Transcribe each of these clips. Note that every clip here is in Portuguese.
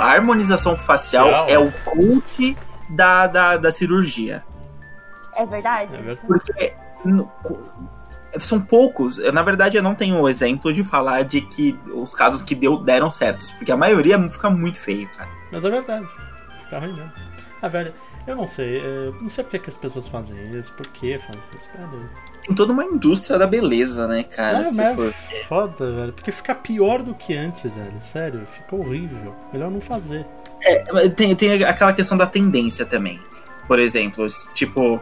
a harmonização facial Facial. é o coach da, da, da cirurgia. É verdade? É verdade. Porque no- são poucos. Eu, na verdade, eu não tenho o exemplo de falar de que os casos que deu, deram certos. Porque a maioria fica muito feio, cara. Mas é verdade. Fica ruim mesmo. Ah, velho, eu não sei. é, não sei por que, que as pessoas fazem isso. Por que fazem isso? Velho. Tem toda uma indústria da beleza, né, cara? Ah, se mas for. é foda, velho. Porque fica pior do que antes, velho. Sério, fica horrível. Melhor não fazer. É, tem, tem aquela questão da tendência também. Por exemplo, tipo,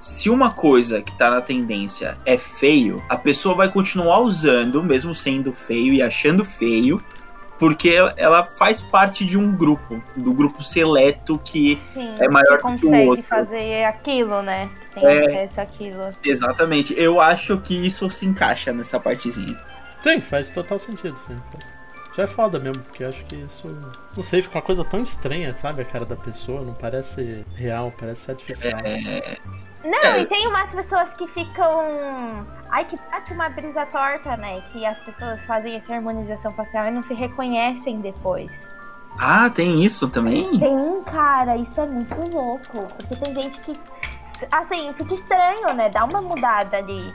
se uma coisa que tá na tendência é feio, a pessoa vai continuar usando, mesmo sendo feio e achando feio, porque ela- faz parte de um grupo, do grupo seleto que Sim. é maior que do que o consegue outro. fazer aquilo, né? Tem É. acesso àquilo. Exatamente. Eu acho que isso se encaixa nessa partezinha. Sim, faz total sentido, sim. É foda mesmo, porque eu acho que isso. Não sei, fica uma coisa tão estranha, sabe? A cara da pessoa, não parece real, parece artificial. É, Não, e tem umas pessoas que ficam. Ai, que bate uma brisa torta, né? Que as pessoas fazem essa harmonização facial e não se reconhecem depois. Ah, tem isso também? Tem cara, isso é muito louco. Porque tem gente que. Assim, fica estranho, né? Dá uma mudada ali.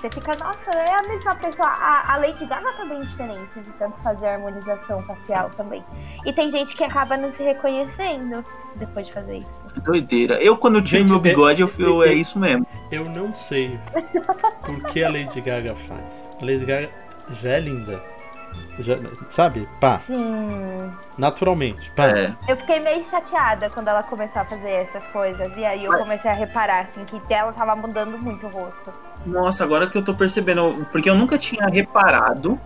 Você fica, nossa, é a mesma pessoa. A, a Lady Gaga tá bem diferente de tanto fazer harmonização facial também. E tem gente que acaba não se reconhecendo depois de fazer isso. Que doideira. Eu, quando tive Gente, meu bigode, eu, é- eu, é isso mesmo. Eu não sei por que a Lady Gaga faz. A Lady Gaga já é linda. Já- sabe? Pá, Sim. naturalmente. Pá. É. Eu fiquei meio chateada quando ela começou a fazer essas coisas. E aí eu comecei a reparar, assim, que ela tava mudando muito o rosto. Nossa, agora que eu tô percebendo, porque eu nunca tinha reparado,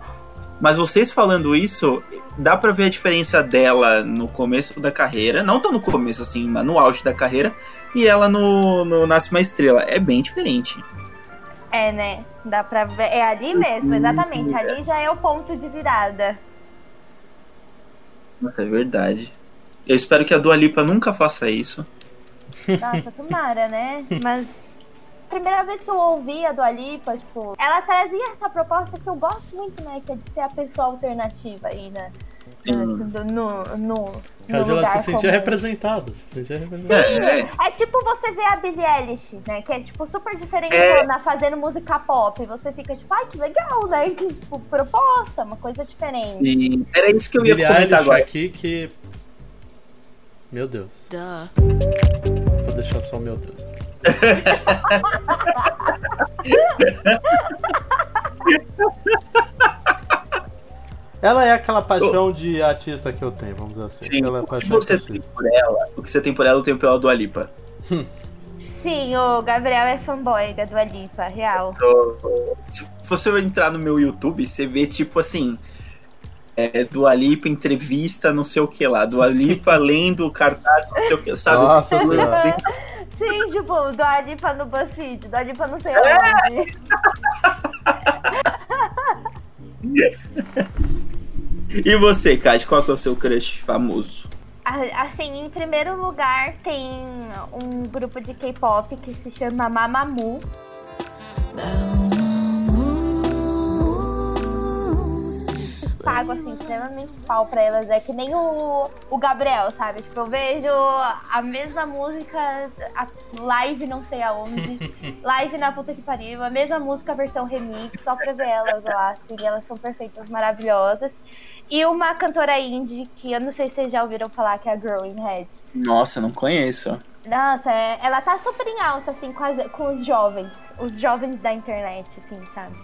mas vocês falando isso, dá pra ver a diferença dela no começo da carreira, não tão no começo assim, mas no auge da carreira, e ela no, no Nasce uma Estrela. É bem diferente. É, né? Dá pra ver. É ali mesmo, exatamente. Ali já é o ponto de virada. Nossa, é verdade. Eu espero que a Dua Lipa nunca faça isso. Nossa, tomara, né? Mas. a Primeira vez que eu ouvi a Dua Lipa, tipo, ela trazia essa proposta que eu gosto muito, né? Que é de ser a pessoa alternativa aí, né? Sim. No, no, no, Cara, no ela se sentia representada. Se sentia representada. É, é, É tipo você ver a Billie Eilish, né? Que é tipo super diferente É. fazendo música pop. E você fica tipo, ai que legal, né? Que tipo, proposta, uma coisa diferente. sim. Era isso que eu ia Billie comentar Eilish agora. aqui que. Meu Deus. Duh. Vou deixar só meu Deus. Ela é aquela paixão de artista que eu tenho, vamos dizer assim. Sim, Ela é o que você tem por ela, o que você tem por ela, eu tenho pela Dua Lipa. Sim, o Gabriel é fanboy da Dua Lipa, real. Se você entrar no meu YouTube, você vê tipo assim. É, Dua Lipa, entrevista, não sei o que lá. Dua Lipa lendo o cartaz, não sei o que, sabe? Nossa senhora. Sim, tipo, Dua Lipa no BuzzFeed, Dua Lipa não sei É. onde. E você, Kat, qual que é o seu crush famoso? Assim, em primeiro lugar tem um grupo de K-pop que se chama Mamamoo. Pago assim, extremamente pau pra elas. É que nem o, o Gabriel, sabe? Tipo, eu vejo a mesma música, a live não sei aonde, live na puta que pariu, a mesma música versão remix, só pra ver elas lá, assim, elas são perfeitas, maravilhosas. E uma cantora indie, que eu não sei se vocês já ouviram falar, que é a Growing Head. Nossa, não conheço. Nossa, é- ela tá super em alta, assim, com, as- com os jovens. Os jovens da internet, assim, sabe?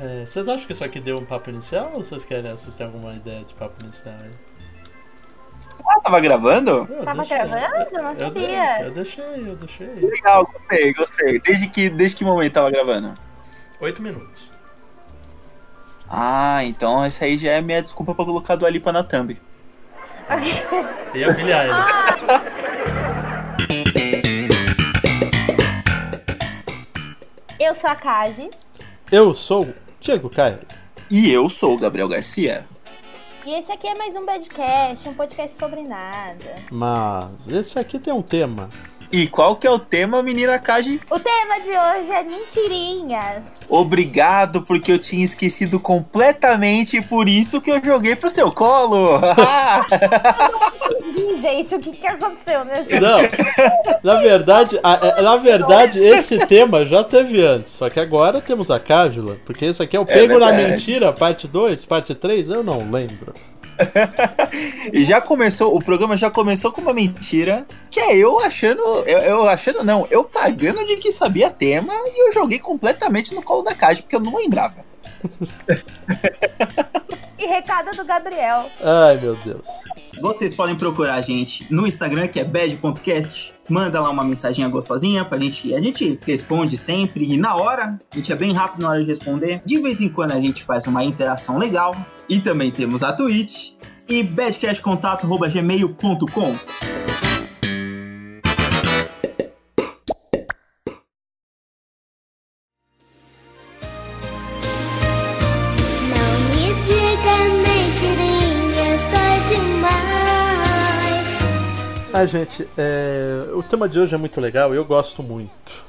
É, vocês acham que isso aqui deu um papo inicial ou vocês querem vocês têm alguma ideia de papo inicial aí? Ah, tava gravando? Eu Tava deixei. gravando? Não Eu, eu, sabia. eu deixei, eu deixei. Legal, gostei, gostei. Desde que, desde que momento tava gravando? Oito minutos. Ah, então essa aí já é minha desculpa pra colocar Dua Lipa na thumb. E a Billie Eilish. Eu sou a Kaji. Eu sou o Diego Caio. E eu sou o Gabriel Garcia. E esse aqui é mais um Badcast, um podcast sobre nada. Mas esse aqui tem um tema E qual que é o tema, menina Kaji? O tema de hoje é mentirinhas. Obrigado, porque eu tinha esquecido completamente, por isso que eu joguei pro seu colo. Ih, Gente, o que, que aconteceu nesse Não, na verdade, a- é- na verdade, esse tema já teve antes. Só que agora temos a Cájula. Porque esse aqui é o Pego na. Mentira, parte 2, parte 3, eu não lembro. Já começou, o programa já começou com uma mentira, que é eu achando, eu, eu achando não, eu pagando de que sabia tema e eu joguei completamente no colo da Kaji, porque eu não lembrava. E recado do Gabriel. Ai, meu Deus. Vocês podem procurar a gente no Instagram, que é bad.cast. Manda lá uma mensagem gostosinha pra gente. A gente responde sempre e na hora. A gente é bem rápido na hora de responder. De vez em quando a gente faz uma interação legal. E também temos a Twitch. E badcastcontato.gmail.com. Ah, gente, é, o tema de hoje é muito legal, eu gosto muito.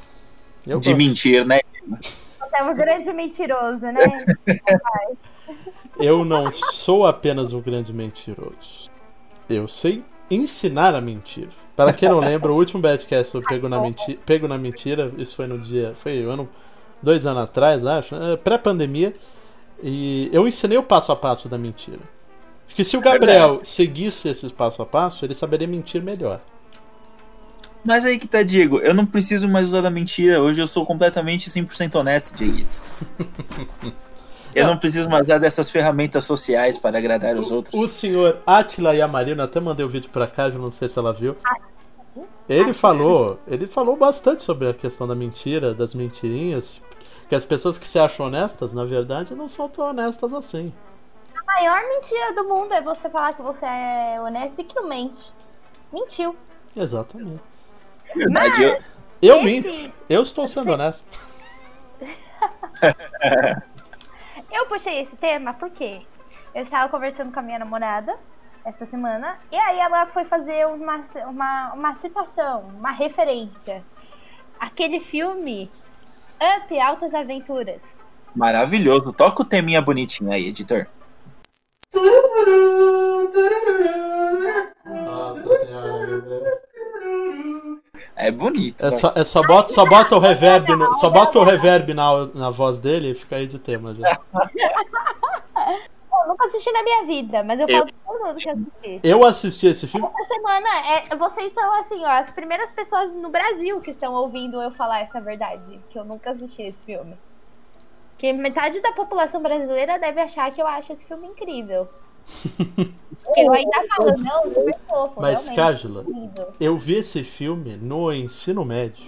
Eu De gosto. mentir, né? Você é um grande mentiroso, né? Eu não sou apenas um grande mentiroso. Eu sei ensinar a mentir. Para quem não lembra, o último Badcast do Pego na, Menti Pego na Mentira, isso foi no dia. Foi ano. Dois anos atrás, acho, é, pré-pandemia. E eu ensinei o passo a passo da mentira. Acho que se o Gabriel seguisse esse passo a passo, ele saberia mentir melhor. Mas aí que tá, Diego. Eu não preciso mais usar da mentira. Hoje eu sou completamente 100% honesto, Dieguito. Eu não preciso mais usar dessas ferramentas sociais para agradar os outros. O senhor Atila Yamarino, até mandei o vídeo pra cá, eu não sei se ela viu. Ele falou, ele falou bastante sobre a questão da mentira, das mentirinhas, que as pessoas que se acham honestas, na verdade, não são tão honestas assim. A maior mentira do mundo é você falar que você é honesto e que não mente. Mentiu. Exatamente. Verdade, eu, Eu Esse- minto, eu estou sendo honesto. Eu puxei esse tema porque eu estava conversando com a minha namorada essa semana e aí ela foi fazer uma, uma, uma citação, uma referência. Aquele filme Up Altas Aventuras. maravilhoso. Toca o teminha bonitinho aí, editor. Nossa senhora. É bonito. É vai. só, é só bota, só bota o reverb, no- só bota o reverb na, na voz dele e fica aí de tema já. Eu nunca assisti na minha vida, mas eu Eu- falo pra todo mundo que assisti. Eu assisti esse filme. Essa semana, é, vocês são assim, ó, as primeiras pessoas no Brasil que estão ouvindo eu falar essa verdade, que eu nunca assisti esse filme. Que metade da população brasileira deve achar que eu acho esse filme incrível. Porque eu ainda falo, não, super fofo, Mas, realmente, Cájula. Eu vi esse filme no ensino médio,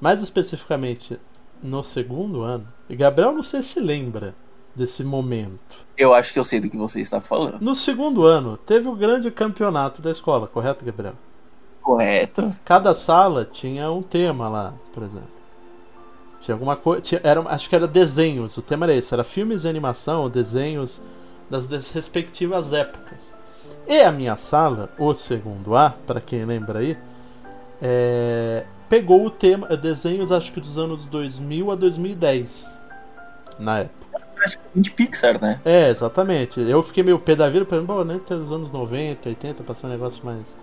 mais especificamente no segundo ano. E Gabriel não sei se lembra desse momento. Eu acho que eu sei do que você está falando. No segundo ano, teve o grande campeonato da escola, correto, Gabriel? Correto. Cada sala tinha um tema lá, por exemplo. Tinha alguma coisa. Era, acho que era desenhos. O tema era esse: era filmes de animação, desenhos das respectivas épocas. E a minha sala, o segundo A, para quem lembra aí, é, pegou o tema desenhos, acho que dos anos 2000 a 2010. Na época. De Pixar, né? É, exatamente. Eu fiquei meio pé da vida, pensando, ter os anos 90, 80, passar um negócio mais.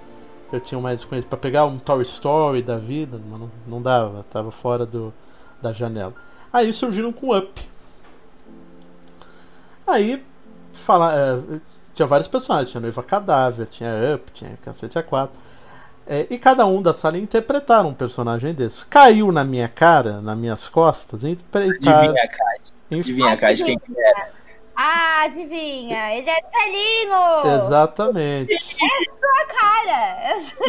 que Eu tinha mais conhecido. Pra pegar um Toy Story da vida, mas não, não dava, tava fora do, da janela. Aí surgiram com Up. Aí, fala, é, tinha vários personagens, tinha Noiva Cadáver, tinha Up, tinha Cacete A4. É, e cada um da sala ia interpretar um personagem desse. Caiu na minha cara, nas minhas costas, interpretar. Adivinha, em- Adivinha, Kaji, quem que é? Ah, adivinha, ele é velhinho! Exatamente.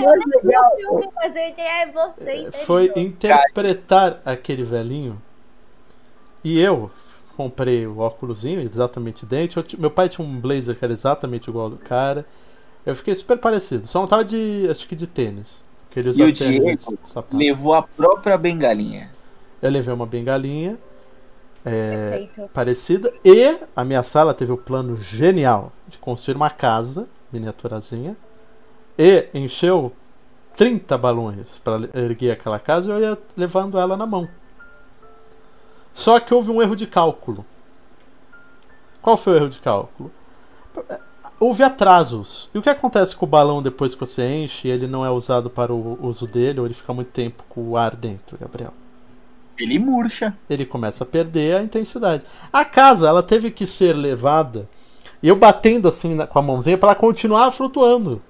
Cara, eu nem vi o filme, mas eu entendi, é você, entendeu? Foi interpretar aquele velhinho. E eu comprei o óculosinho exatamente idêntico. Ti- meu pai tinha um blazer que era exatamente igual ao do cara. Eu fiquei super parecido. Só não tava de. acho que de tênis. Que ele usa E o tênis Diego. Levou a própria bengalinha. Eu levei uma bengalinha Perfeito. parecida. E a minha sala teve o plano genial de construir uma casa, miniaturazinha. E encheu 30 balões para erguer aquela casa e eu ia levando ela na mão. Só que houve um erro de cálculo. Qual foi o erro de cálculo? Houve atrasos. E o que acontece com o balão depois que você enche e ele não é usado para o uso dele, ou ele fica muito tempo com o ar dentro, Gabriel? Ele murcha. Ele começa a perder a intensidade. A casa, ela teve que ser levada e eu batendo assim na- com a mãozinha para ela continuar flutuando.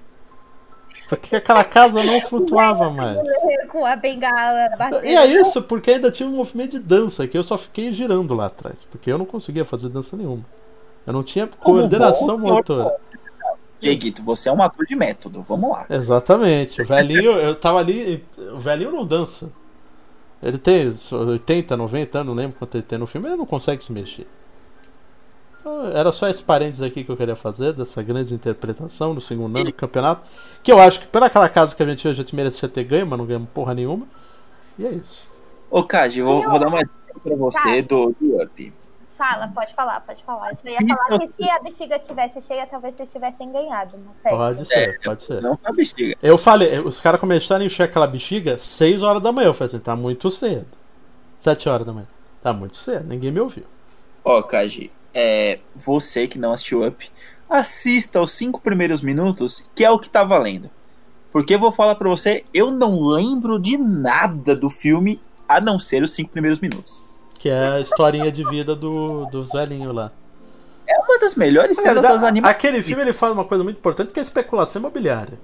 Porque aquela casa não flutuava mais. Com a bengala batendo. E é isso, porque ainda tinha um movimento de dança que eu só fiquei girando lá atrás. Porque eu não conseguia fazer dança nenhuma. Eu não tinha Como coordenação bom motora. Dieguito, você é um ator de método. Vamos lá. Exatamente. O velhinho, eu tava ali. O velhinho não dança. Ele tem 80, 90 anos, não lembro quanto ele tem no filme, ele não consegue se mexer. Era só esse parênteses aqui que eu queria fazer, dessa grande interpretação do segundo ano do campeonato. Que eu acho que pelaquela casa que a gente viu, a gente merecia ter ganho, mas não ganhamos porra nenhuma. E é isso. Ô, Kaji, vou, vou dar uma dica pra você Tá. do, do Up. Fala, pode falar, pode falar. Eu ia falar que se a bexiga tivesse cheia, talvez vocês tivessem ganhado, não sei. Pode ser, pode ser. Não foi a bexiga. Eu falei, os caras começaram a encher aquela bexiga 6 horas da manhã. Eu falei assim, tá muito cedo. 7 horas da manhã. Tá muito cedo, ninguém me ouviu. Ó, Kaji, é, você que não assistiu Up, assista os cinco primeiros minutos, que é o que tá valendo. Porque eu vou falar pra você, eu não lembro de nada do filme, a não ser os cinco primeiros minutos. Que é a historinha de vida do, dos velhinhos lá. É uma das melhores cenas das animações. Aquele filme ele fala uma coisa muito importante que é a especulação imobiliária.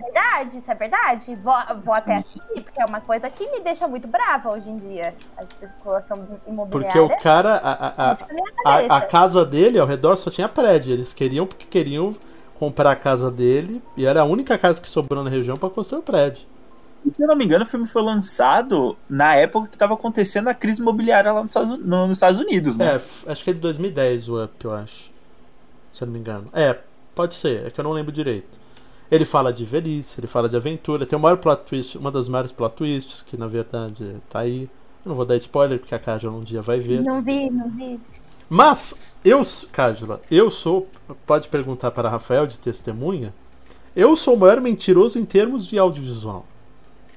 É verdade, isso é verdade. Vou, vou até assistir, porque é uma coisa que me deixa muito brava hoje em dia. A especulação imobiliária. Porque o cara, a, a, a, a, a casa dele ao redor só tinha prédio. Eles queriam porque queriam comprar a casa dele e era a única casa que sobrou na região para construir o prédio. E, Se eu não me engano, o filme foi lançado na época que tava acontecendo a crise imobiliária lá nos Estados, no- nos Estados Unidos, né? É, acho que é de 2010 o Up, eu acho. Se eu não me engano. É, pode ser, é que eu não lembro direito. Ele fala de velhice, ele fala de aventura. Tem o maior plot twist, uma das maiores plot twists, que na verdade tá aí. Eu não vou dar spoiler, porque a Kaja um dia vai ver. Não vi, não vi. Mas, eu, Cájula, eu sou. Pode perguntar para Rafael de testemunha. Eu sou o maior mentiroso em termos de audiovisual.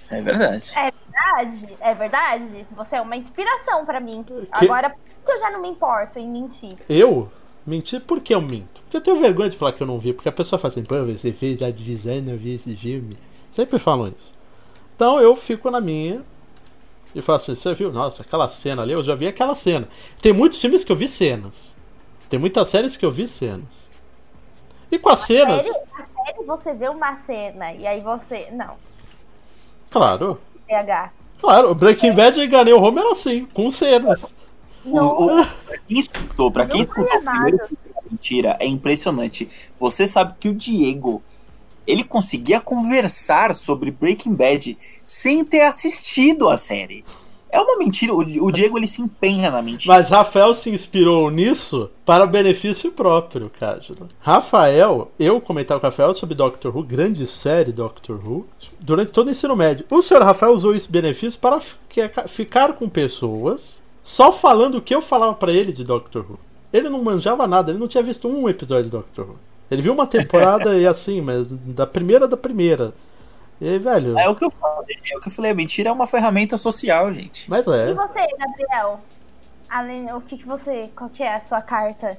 É verdade. Verdade, é verdade. Você é uma inspiração pra mim. Agora, por que eu já não me importo em mentir? Eu mentir por que eu minto? Porque eu tenho vergonha de falar que eu não vi, porque a pessoa fala assim, pô, você fez a divisão e não viu esse filme. Sempre falam isso. Então eu fico na minha e falo assim, você viu? Nossa, aquela cena ali, eu já vi aquela cena. Tem muitos filmes que eu vi cenas. Tem muitas séries que eu vi cenas. E com as cenas, Sério? A série você vê uma cena e aí você. Não, claro, PH. claro, Breaking Bad eu enganei o Homer assim, com cenas. O, o- pra quem escutou, pra quem Não escutou o primeiro mentira, é impressionante. Você sabe que o Diego, ele conseguia conversar sobre Breaking Bad sem ter assistido a série. É uma mentira. O, o Diego, ele se empenha na mentira. Mas Rafael se inspirou nisso para benefício próprio, Cádido. Rafael, eu comentava com o Rafael sobre Doctor Who, grande série Doctor Who, durante todo o ensino médio. O senhor Rafael usou esse benefício para fi- ficar com pessoas só falando o que eu falava para ele de Doctor Who. Ele não manjava nada, ele não tinha visto um episódio de Doctor Who. Ele viu uma temporada e assim, mas da primeira da primeira. E aí, velho, É o que eu falei. É o que eu falei. A mentira é uma ferramenta social, gente. mas E é. você, Gabriel? Além, o que, que você. Qual que é a sua carta?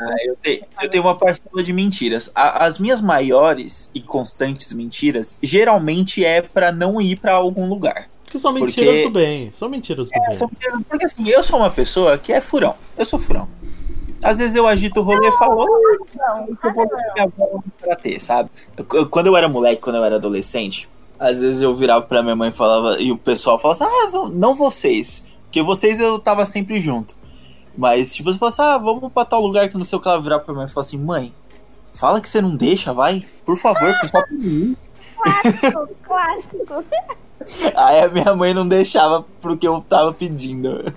Ah, eu, te- eu tenho uma parcela de mentiras. A- as minhas maiores e constantes mentiras geralmente é pra não ir pra algum lugar. Que são Porque- mentiras do bem. São mentiras do bem. São mentiras- Porque assim, eu sou uma pessoa que é furão. Eu sou furão. Às vezes eu agito o rolê e falo, "Ah, Não, eu vou dar minha avó pra ter, sabe? Eu- eu- quando eu era moleque, quando eu era adolescente, às vezes eu virava pra minha mãe e falava, e o pessoal falava assim, ah, não vocês. Porque vocês eu tava sempre junto. Mas, tipo, você fala assim, ah, vamos pra tal lugar que não sei o que ela virar pra mim e falar assim, mãe, fala que você não deixa, vai. Por favor, pessoal pra mim. clássico, clássico. Aí a minha mãe não deixava porque eu tava pedindo.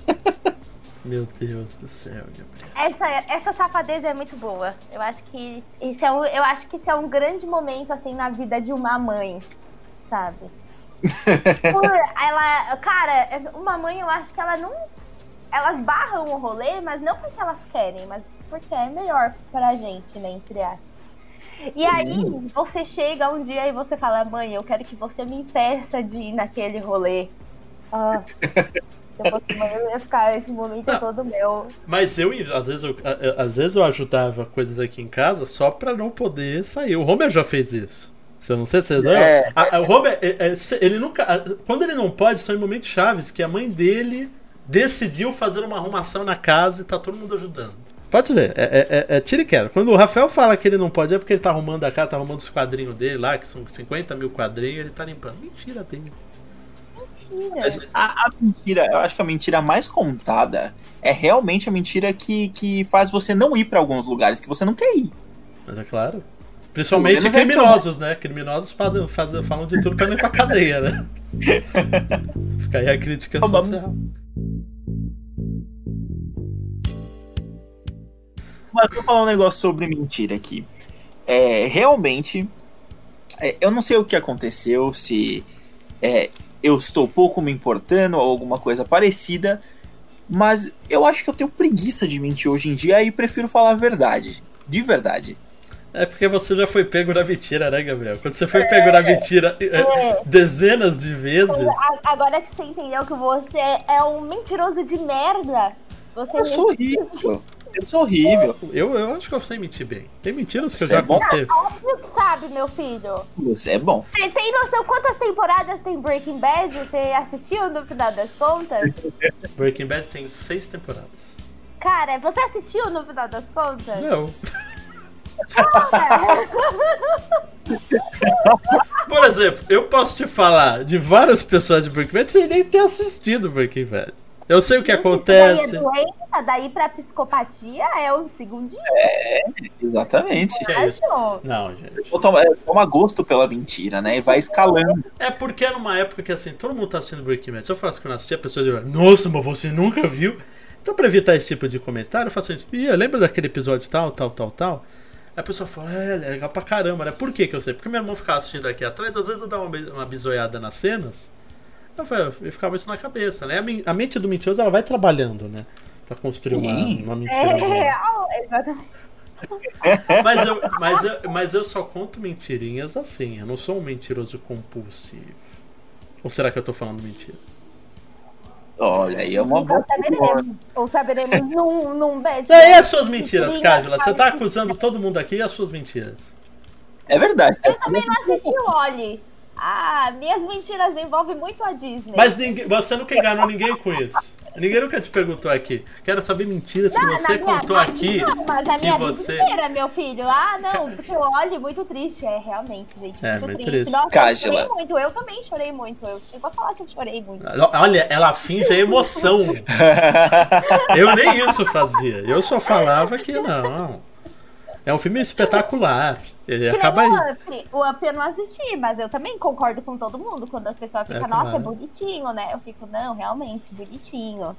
Meu Deus do céu, Gabriel. Essa, essa safadeza é muito boa. Eu acho que isso é um, eu acho que isso é um grande momento assim na vida de uma mãe, sabe? Por ela, cara, uma mãe eu acho que ela não elas barram o rolê, mas não porque elas querem, mas porque é melhor pra gente, né, entre aspas. E aí, você chega um dia e você fala, mãe, eu quero que você me impeça de ir naquele rolê. Ah, se eu fosse mãe, eu ia ficar, esse momento todo meu. Mas eu, às vezes, eu, às vezes eu ajudava coisas aqui em casa só pra não poder sair. O Homer já fez isso. Eu não sei se vocês. É. O Homer, é- é, ele nunca. Quando ele não pode, são em momentos chaves que a mãe dele decidiu fazer uma arrumação na casa e tá todo mundo ajudando. Pode ver, é, é, é, é tira e queda. Quando o Rafael fala que ele não pode, é porque ele tá arrumando a casa, tá arrumando os quadrinhos dele lá, que são 50 mil quadrinhos, ele tá limpando. Mentira dele. Mas a, a mentira, eu acho que a mentira mais contada é realmente a mentira que, que faz você não ir pra alguns lugares que você não quer ir. Mas é claro. Principalmente é criminosos, né? Criminosos falam, fazem- falam de tudo pra não ir pra cadeia, né? Fica aí a crítica social. Mas eu vou falar um negócio sobre mentira aqui. É, realmente, é, eu não sei o que aconteceu, se é, eu estou pouco me importando ou alguma coisa parecida, mas eu acho que eu tenho preguiça de mentir hoje em dia e prefiro falar a verdade. De verdade. É porque você já foi pego na mentira, né, Gabriel? Quando você foi pego na mentira é, É. dezenas de vezes. Agora que você entendeu que você é um mentiroso de merda, você Eu sou horrível. Eu sou horrível. Eu, eu acho que eu sei mentir bem. Tem mentiras que eu Você já é bom? contei. óbvio que sabe, meu filho. Você é bom. Você tem noção quantas temporadas tem Breaking Bad? Você assistiu no final das contas? Breaking Bad tem seis temporadas. Cara, você assistiu no final das contas? Não. Por exemplo, eu posso te falar de várias pessoas de Breaking Bad sem nem ter assistido Breaking Bad. Eu sei o que acontece. Daí é doença, daí pra psicopatia é um segundinho, Exatamente. Que é isso? acho. Não, gente. Toma, é, toma gosto pela mentira, né? E vai escalando. É porque é numa época que assim, todo mundo tá assistindo Breaking Bad. Se eu falasse que eu não assisti, a pessoa diria, nossa, mas você nunca viu. Então, pra evitar esse tipo de comentário, eu faço isso. Ih, lembra daquele episódio tal, tal, tal, tal? Aí a pessoa fala, é, é legal pra caramba, né? Por que que eu sei? Porque meu irmão ficava assistindo aqui atrás, às vezes eu dava uma, uma bisoiada nas cenas. Eu, ficava isso na cabeça, né? A, men- a mente do mentiroso, ela vai trabalhando, né? Pra construir uma, uma É mentira. boa. real, exatamente. Mas eu, mas, eu, mas eu só conto mentirinhas assim. Eu não sou um mentiroso compulsivo. Ou será que eu tô falando mentira? Olha, aí é uma boa. Ou saberemos. Ou saberemos num, num bad. E aí as suas mentiras, Cájula? Você tá acusando todo mundo aqui e as suas mentiras? É verdade. Eu também não assisti o Oli. Ah, minhas mentiras envolvem muito a Disney. Mas ninguém, você nunca enganou ninguém com isso. Ninguém nunca te perguntou aqui. Quero saber mentiras que Ah, você minha- contou na- aqui. Não, mas a que minha você- vida inteira, meu filho. Ah, não, porque o Oli muito triste. É, realmente, gente, É, muito muito triste. triste. Nossa, eu chorei muito. Eu também chorei muito. Eu chego a falar que eu chorei muito. Olha, ela finge a emoção. Eu nem isso fazia. Eu só falava que não. É um filme espetacular. Ele Que acaba aí. o Up. O Up eu não assisti, mas eu também concordo com todo mundo. Quando as pessoas ficam, É, nossa, claro. é bonitinho, né? Eu fico, não, realmente, bonitinho.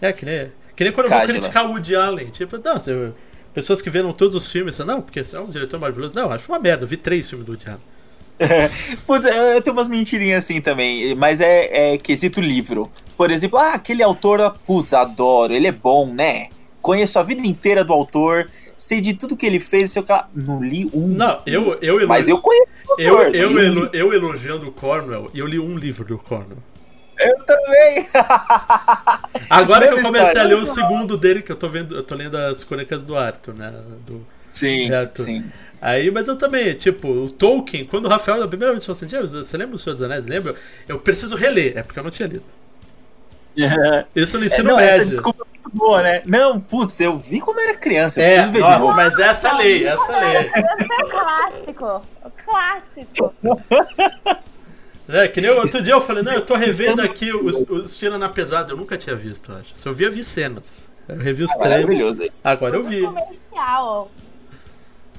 É, que nem, que nem quando eu vou criticar o Woody Allen. Tipo, não, você- pessoas que viram todos os filmes, não, porque é um diretor maravilhoso. Não, acho uma merda. Eu vi três filmes do Woody Allen. Putz, eu eu tenho umas mentirinhas assim também, mas é, é quesito livro. Por exemplo, ah, aquele autor, putz, adoro, ele é bom, né? Conheço a vida inteira do autor, sei de tudo que ele fez, sei o que lá. Não li um. Não, eu, eu, Mas eu conheço o eu, eu, um elo- eu elogiando o Cornwell, eu li um livro do Cornwell. Eu também. Agora que eu comecei a história. ler o segundo dele, que eu tô vendo, eu tô lendo as crônicas do Arthur, né? Do, sim, Certo. sim. Aí, mas eu também, tipo, o Tolkien, quando o Rafael, a primeira vez falou assim, você lembra do Senhor dos Anéis? Lembra? Eu preciso reler, é porque eu não tinha lido. Isso no É, ensino não, essa médio. desculpa é muito boa, né? Não, putz, eu vi quando era criança, eu É, de nossa, novo. mas essa é a lei, essa é a lei. Esse é o clássico. O clássico. É, que nem outro dia eu falei, não, eu tô revendo aqui os, os Tira na Pesada, eu nunca tinha visto, eu acho. Se eu via, vi cenas. Eu revi os trailers. Maravilhoso isso. Agora eu vi. Comercial.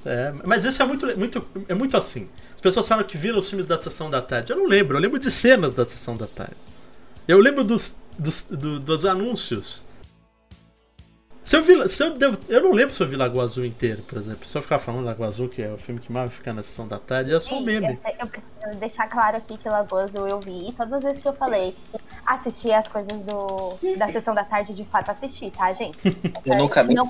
É, mas isso é muito, muito, é muito assim. As pessoas falam que viram os filmes da Sessão da Tarde. Eu não lembro, eu lembro de cenas da Sessão da Tarde. Eu lembro dos, dos, do- dos anúncios. Se eu, vi, se eu, devo- eu não lembro se eu vi Lagoa Azul inteiro, por exemplo. Se eu ficar falando Lagoa Azul, que é o filme que mais fica na Sessão da Tarde, é só um meme. Eu, eu preciso deixar claro aqui que Lagoa Azul eu vi. E todas as vezes que eu falei, assisti as coisas do, da sessão da tarde, de fato assisti, tá, gente? Eu nunca Não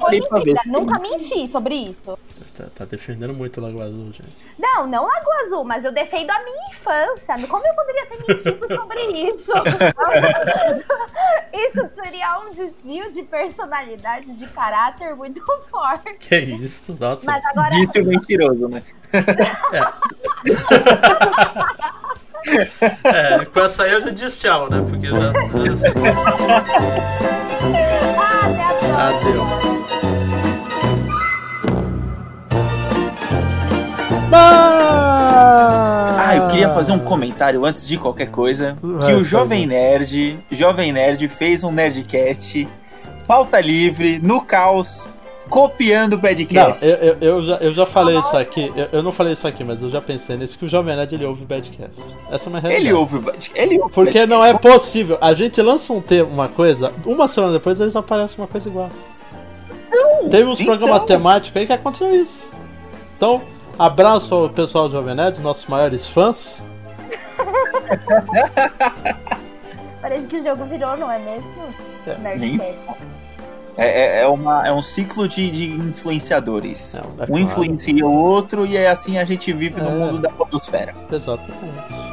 nunca menti sobre isso. Tá, tá defendendo muito o Lagoa Azul, gente. Não, não Lagoa Azul, mas eu defendo a minha infância. Como eu poderia ter mentido sobre isso? isso seria um desvio de personalidade, de caráter muito forte. Que isso? Nossa. Mas agora, Dito mentiroso, né? É, com essa aí eu já disse tchau, né? Porque já. já... ah, até a próxima. Adeus. Ah, eu queria fazer um comentário antes de qualquer coisa. Vai, Que o Jovem. Nerd, Jovem Nerd fez um Nerdcast, pauta livre, no caos, copiando o Não, Badcast. eu, eu, eu já, eu já falei isso aqui, eu, eu não falei isso aqui, mas eu já pensei nisso, que o Jovem Nerd ele ouve o Badcast. Essa é uma realidade. Ele ouve o Badcast. Ele ouve Porque Badcast. não é possível. A gente lança um tema, uma coisa, uma semana depois eles aparecem uma coisa igual. Teve uns então. programas temáticos aí que aconteceu isso. Então, Abraço ao pessoal do Jovem Nerd, nossos maiores fãs. Parece que o jogo virou, não é mesmo? É. é. É, é, uma, é um ciclo de, de influenciadores. É, um claro. influencia o outro e é assim a gente vive é. no mundo da atmosfera. Exatamente.